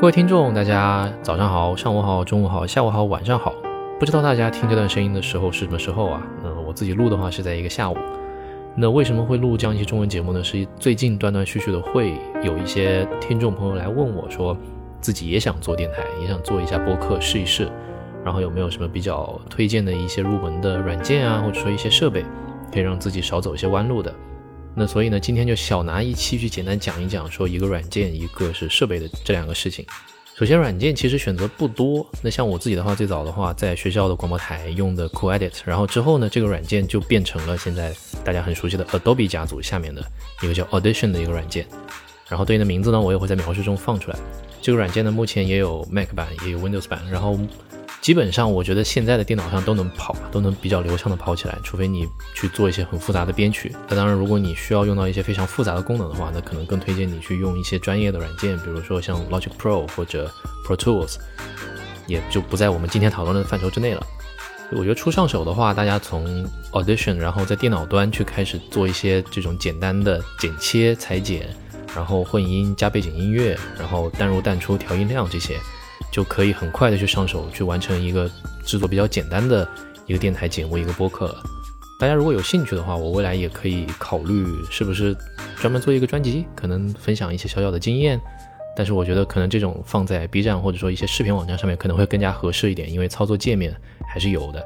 各位听众，大家早上好、上午好、中午好、下午好、晚上好。不知道大家听这段声音的时候是什么时候啊？那我自己录的话是在一个下午。那为什么会录这样一些中文节目呢？是最近断断续续的会有一些听众朋友来问我说，自己也想做电台，也想做一下播客试一试，然后有没有什么比较推荐的一些入门的软件啊，或者说一些设备，可以让自己少走一些弯路的。那所以呢，今天就小拿一期去简单讲一讲，说一个软件，一个是设备的这两个事情。首先，软件其实选择不多。那像我自己的话，最早的话在学校的广播台用的 Cool Edit，然后之后呢，这个软件就变成了现在大家很熟悉的 Adobe 家族下面的一个叫 Audition 的一个软件。然后对应的名字呢，我也会在描述中放出来。这个软件呢，目前也有 Mac 版，也有 Windows 版，然后。基本上，我觉得现在的电脑上都能跑，都能比较流畅的跑起来。除非你去做一些很复杂的编曲。那当然，如果你需要用到一些非常复杂的功能的话，那可能更推荐你去用一些专业的软件，比如说像 Logic Pro 或者 Pro Tools，也就不在我们今天讨论的范畴之内了。我觉得初上手的话，大家从 Audition，然后在电脑端去开始做一些这种简单的剪切、裁剪，然后混音、加背景音乐，然后淡入淡出、调音量这些。就可以很快的去上手，去完成一个制作比较简单的一个电台节目、一个播客了。大家如果有兴趣的话，我未来也可以考虑是不是专门做一个专辑，可能分享一些小小的经验。但是我觉得可能这种放在 B 站或者说一些视频网站上面可能会更加合适一点，因为操作界面还是有的。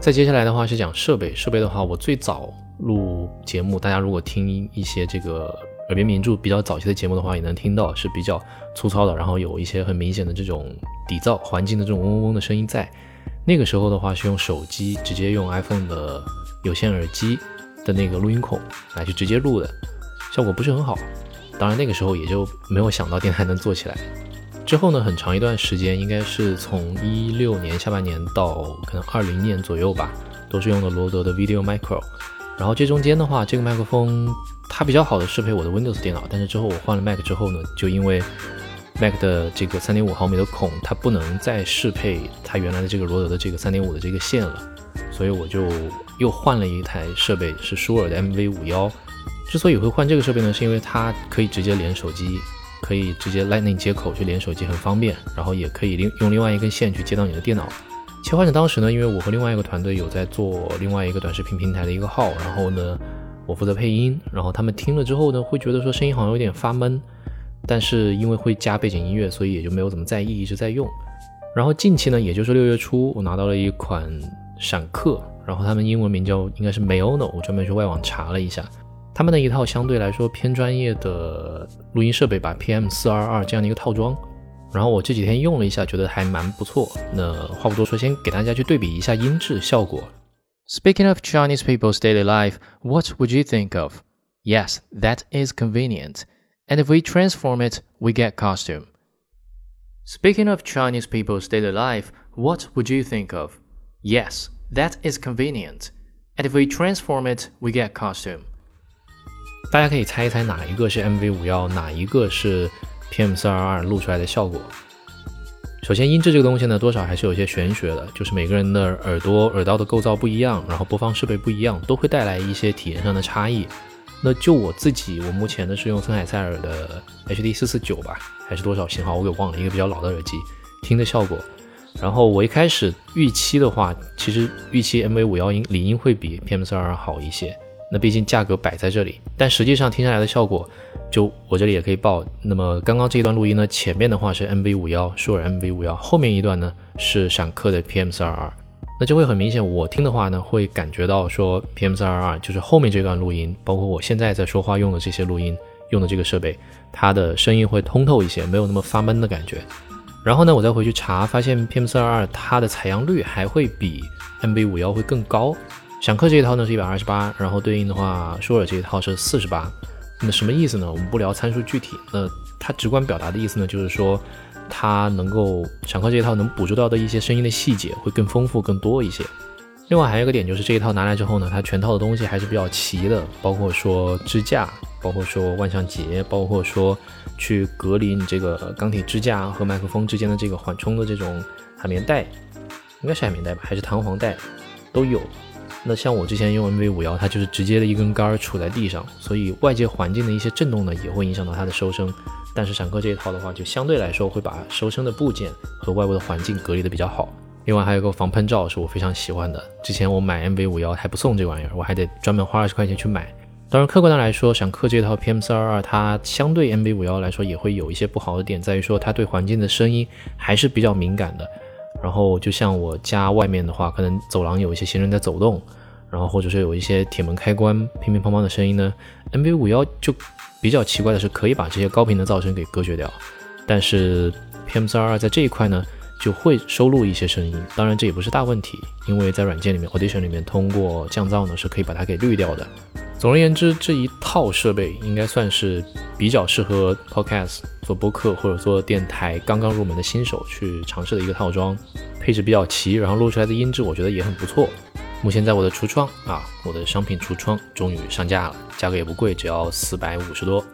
再接下来的话是讲设备，设备的话我最早录节目，大家如果听一些这个。耳边名著比较早期的节目的话，也能听到是比较粗糙的，然后有一些很明显的这种底噪环境的这种嗡嗡嗡的声音在。那个时候的话是用手机直接用 iPhone 的有线耳机的那个录音孔来去直接录的，效果不是很好。当然那个时候也就没有想到电台能做起来。之后呢，很长一段时间，应该是从一六年下半年到可能二零年左右吧，都是用的罗德的 Video Micro。然后这中间的话，这个麦克风。它比较好的适配我的 Windows 电脑，但是之后我换了 Mac 之后呢，就因为 Mac 的这个三点五毫米的孔，它不能再适配它原来的这个罗德的这个三点五的这个线了，所以我就又换了一台设备，是舒尔的 MV 五幺。之所以会换这个设备呢，是因为它可以直接连手机，可以直接 Lightning 接口去连手机，很方便，然后也可以另用另外一根线去接到你的电脑。切换着当时呢，因为我和另外一个团队有在做另外一个短视频平台的一个号，然后呢。我负责配音，然后他们听了之后呢，会觉得说声音好像有点发闷，但是因为会加背景音乐，所以也就没有怎么在意，一直在用。然后近期呢，也就是六月初，我拿到了一款闪客，然后他们英文名叫应该是 Maono，我专门去外网查了一下，他们的一套相对来说偏专业的录音设备吧，PM 四二二这样的一个套装。然后我这几天用了一下，觉得还蛮不错。那话不多说，先给大家去对比一下音质效果。Speaking of Chinese people's daily life, what would you think of? Yes, that is convenient. And if we transform it, we get costume. Speaking of Chinese people's daily life, what would you think of? Yes, that is convenient. And if we transform it, we get costume. 大家可以猜一猜哪一个是 MV 五幺，哪一个是 PM 四二二录出来的效果？ 首先，音质这个东西呢，多少还是有些玄学的，就是每个人的耳朵、耳道的构造不一样，然后播放设备不一样，都会带来一些体验上的差异。那就我自己，我目前呢是用森海塞尔的 HD 四四九吧，还是多少型号我给忘了，一个比较老的耳机，听的效果。然后我一开始预期的话，其实预期 MV 五幺音理应会比 PM 四二二好一些。那毕竟价格摆在这里，但实际上听下来的效果。就我这里也可以报。那么刚刚这一段录音呢，前面的话是 MV 五幺，舒尔 MV 五幺，后面一段呢是闪客的 PM 四二二，那就会很明显，我听的话呢会感觉到说 PM 四二二就是后面这段录音，包括我现在在说话用的这些录音用的这个设备，它的声音会通透一些，没有那么发闷的感觉。然后呢，我再回去查，发现 PM 四二二它的采样率还会比 MV 五幺会更高。闪客这一套呢是一百二十八，然后对应的话，舒尔这一套是四十八。那什么意思呢？我们不聊参数具体，那它直观表达的意思呢，就是说它能够闪客这一套能捕捉到的一些声音的细节会更丰富更多一些。另外还有一个点就是这一套拿来之后呢，它全套的东西还是比较齐的，包括说支架，包括说万向节，包括说去隔离你这个钢铁支架和麦克风之间的这个缓冲的这种海绵带，应该是海绵带吧，还是弹簧带，都有。那像我之前用 MV 五幺，它就是直接的一根杆儿杵在地上，所以外界环境的一些震动呢，也会影响到它的收声。但是闪客这一套的话，就相对来说会把收声的部件和外部的环境隔离的比较好。另外还有个防喷罩是我非常喜欢的，之前我买 MV 五幺还不送这玩意儿，我还得专门花二十块钱去买。当然，客观的来说，闪客这套 PM 四二二它相对 MV 五幺来说也会有一些不好的点，在于说它对环境的声音还是比较敏感的。然后就像我家外面的话，可能走廊有一些行人在走动，然后或者是有一些铁门开关乒乒乓乓的声音呢，MV 五幺就比较奇怪的是可以把这些高频的噪声给隔绝掉，但是 PM 四二二在这一块呢。就会收录一些声音，当然这也不是大问题，因为在软件里面，Audition 里面通过降噪呢是可以把它给滤掉的。总而言之，这一套设备应该算是比较适合 Podcast 做播客或者做电台刚刚入门的新手去尝试的一个套装，配置比较齐，然后录出来的音质我觉得也很不错。目前在我的橱窗啊，我的商品橱窗终于上架了，价格也不贵，只要四百五十多。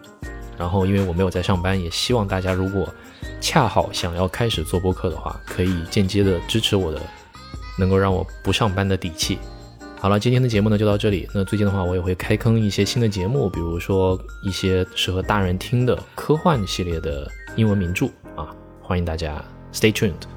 然后因为我没有在上班，也希望大家如果恰好想要开始做播客的话，可以间接的支持我的，能够让我不上班的底气。好了，今天的节目呢就到这里。那最近的话，我也会开坑一些新的节目，比如说一些适合大人听的科幻系列的英文名著啊，欢迎大家 stay tuned。